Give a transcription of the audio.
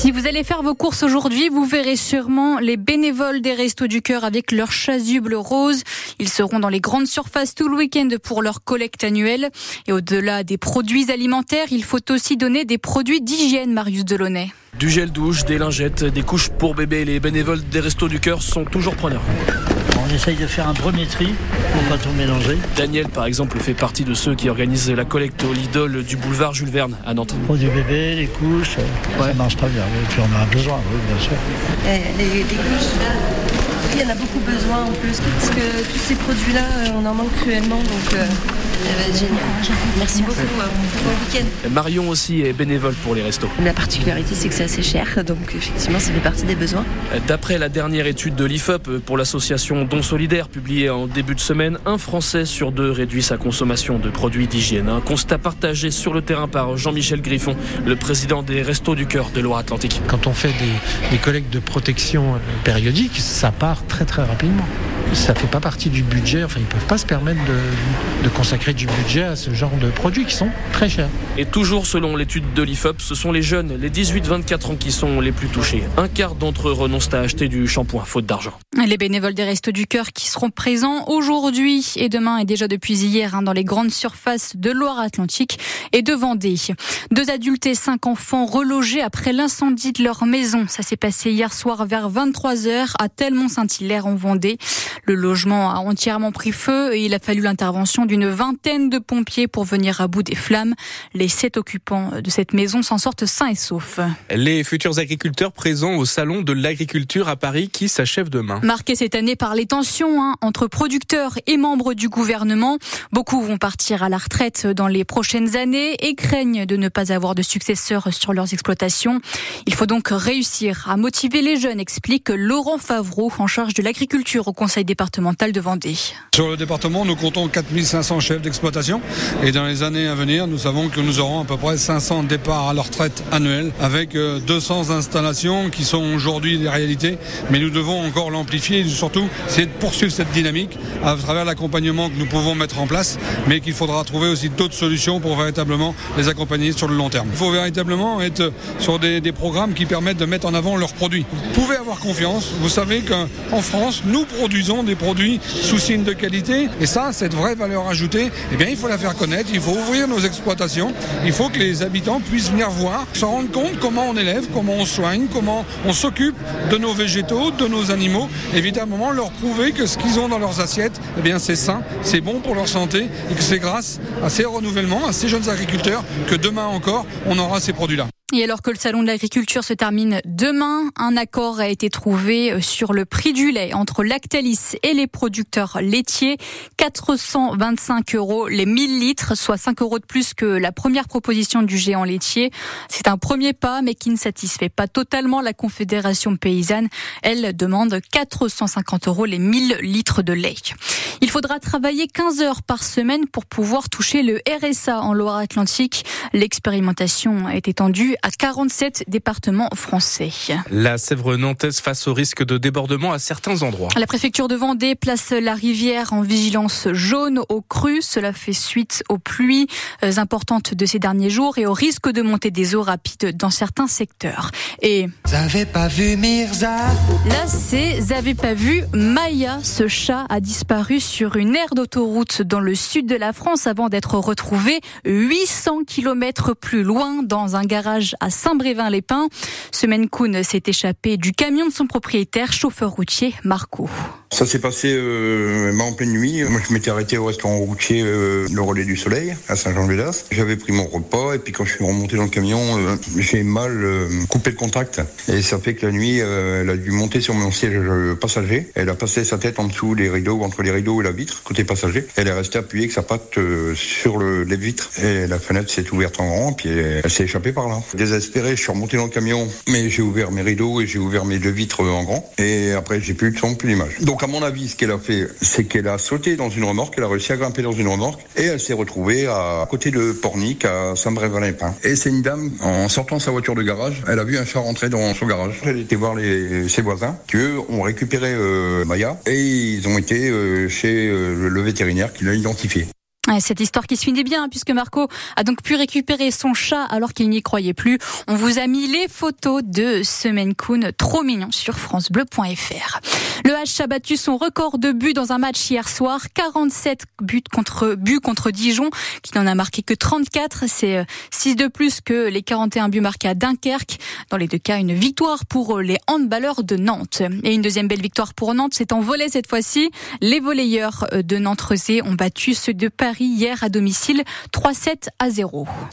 Si vous allez faire vos courses aujourd'hui, vous verrez sûrement les bénévoles des Restos du Cœur avec leurs chasubles roses. Ils seront dans les grandes surfaces tout le week-end pour leur collecte annuelle. Et au-delà des produits alimentaires, il faut aussi donner des produits d'hygiène, Marius Delaunay. Du gel douche, des lingettes, des couches pour bébés. Les bénévoles des Restos du Cœur sont toujours preneurs. On essaye de faire un premier tri pour pas tout mélanger. Daniel, par exemple, fait partie de ceux qui organisent la collecte au Lidl du boulevard Jules Verne à Nantes. Produits bébés, les couches, ça marche très bien. Et puis on en a besoin, oui, bien sûr. Les, les couches, il y en a beaucoup besoin en plus, parce que tous ces produits-là, on en manque cruellement, donc euh, génial. Merci beaucoup, euh, bon week-end. Marion aussi est bénévole pour les restos. La particularité, c'est que c'est assez cher, donc effectivement, ça fait partie des besoins. D'après la dernière étude de l'IFOP pour l'association Don Solidaire publiée en début de semaine, un Français sur deux réduit sa consommation de produits d'hygiène. Un constat partagé sur le terrain par Jean-Michel Griffon, le président des Restos du Cœur de Loire-Atlantique. Quand on fait des, des collectes de protection périodiques, ça part très très rapidement. Ça fait pas partie du budget, enfin ils peuvent pas se permettre de, de consacrer du budget à ce genre de produits qui sont très chers. Et toujours selon l'étude de l'IFOP, ce sont les jeunes, les 18-24 ans qui sont les plus touchés. Un quart d'entre eux renoncent à acheter du shampoing faute d'argent. Les bénévoles des Restos du Cœur qui seront présents aujourd'hui et demain et déjà depuis hier hein, dans les grandes surfaces de Loire-Atlantique et de Vendée. Deux adultes et cinq enfants relogés après l'incendie de leur maison. Ça s'est passé hier soir vers 23h à Telmont-Saint-Hilaire en Vendée. Le logement a entièrement pris feu et il a fallu l'intervention d'une vingtaine de pompiers pour venir à bout des flammes. Les sept occupants de cette maison s'en sortent sains et saufs. Les futurs agriculteurs présents au salon de l'agriculture à Paris qui s'achève demain. Marqué cette année par les tensions hein, entre producteurs et membres du gouvernement, beaucoup vont partir à la retraite dans les prochaines années et craignent de ne pas avoir de successeurs sur leurs exploitations. Il faut donc réussir à motiver les jeunes, explique Laurent Favreau en charge de l'agriculture au Conseil départemental de Vendée. Sur le département, nous comptons 4500 chefs d'exploitation et dans les années à venir, nous savons que nous aurons à peu près 500 départs à la retraite annuels avec 200 installations qui sont aujourd'hui des réalités, mais nous devons encore l'amplifier et surtout c'est de poursuivre cette dynamique à travers l'accompagnement que nous pouvons mettre en place, mais qu'il faudra trouver aussi d'autres solutions pour véritablement les accompagner sur le long terme. Il faut véritablement être sur des, des programmes qui permettent de mettre en avant leurs produits. Vous pouvez avoir confiance, vous savez qu'en France, nous produisons des produits sous signe de qualité. Et ça, cette vraie valeur ajoutée, eh bien, il faut la faire connaître, il faut ouvrir nos exploitations, il faut que les habitants puissent venir voir, se rendre compte comment on élève, comment on soigne, comment on s'occupe de nos végétaux, de nos animaux, évidemment leur prouver que ce qu'ils ont dans leurs assiettes, eh bien, c'est sain, c'est bon pour leur santé et que c'est grâce à ces renouvellements, à ces jeunes agriculteurs que demain encore, on aura ces produits-là. Et alors que le salon de l'agriculture se termine demain, un accord a été trouvé sur le prix du lait entre Lactalis et les producteurs laitiers. 425 euros les 1000 litres, soit 5 euros de plus que la première proposition du géant laitier. C'est un premier pas, mais qui ne satisfait pas totalement la Confédération paysanne. Elle demande 450 euros les 1000 litres de lait. Il faudra travailler 15 heures par semaine pour pouvoir toucher le RSA en Loire-Atlantique. L'expérimentation est étendue à 47 départements français. La Sèvre nantaise face au risque de débordement à certains endroits. La préfecture de Vendée place la rivière en vigilance jaune au cru. Cela fait suite aux pluies importantes de ces derniers jours et au risque de montée des eaux rapides dans certains secteurs. Et vous avez pas vu Mirza Là, c'est vous avez pas vu Maya. Ce chat a disparu sur une aire d'autoroute dans le sud de la France avant d'être retrouvé 800 km plus loin dans un garage à Saint-Brévin-les-Pins. Ce Coon s'est échappé du camion de son propriétaire, chauffeur routier Marco. Ça s'est passé euh, en pleine nuit. Moi, je m'étais arrêté au restaurant routier euh, Le Relais du Soleil à Saint-Jean-de-Védas. J'avais pris mon repas et puis quand je suis remonté dans le camion, euh, j'ai mal euh, coupé le contact. Et ça fait que la nuit, euh, elle a dû monter sur mon siège passager. Elle a passé sa tête en dessous des rideaux, entre les rideaux et la vitre, côté passager. Elle est restée appuyée avec sa patte sur le, les vitres. Et la fenêtre s'est ouverte en grand, puis elle, s'est échappée par là. Désespéré, je suis remonté dans le camion, mais j'ai ouvert mes rideaux et j'ai ouvert mes deux vitres en grand. Et après, j'ai plus de son, plus d'image. À mon avis, ce qu'elle a fait, c'est qu'elle a sauté dans une remorque, elle a réussi à grimper dans une remorque et elle s'est retrouvée à côté de Pornic, à Saint-Brévin-les-Pins. Et c'est une dame, en sortant sa voiture de garage, elle a vu un chat rentrer dans son garage. Elle était voir ses voisins qui, eux, ont récupéré euh, Maya et ils ont été euh, chez euh, le vétérinaire qui l'a identifié. Cette histoire qui se finit bien puisque Marco a donc pu récupérer son chat alors qu'il n'y croyait plus. On vous a mis les photos de Semaine Coon trop mignon sur francebleu.fr. Le H a battu son record de buts dans un match hier soir, 47 buts contre buts contre Dijon qui n'en a marqué que 34, c'est 6 euh, de plus que les 41 buts marqués à Dunkerque. Dans les deux cas, une victoire pour euh, les handballeurs de Nantes. Et une deuxième belle victoire pour Nantes, c'est en volet cette fois-ci. Les volleyeurs euh, de Nantes-Rezé ont battu ceux de Hier à domicile 3-7 à 0.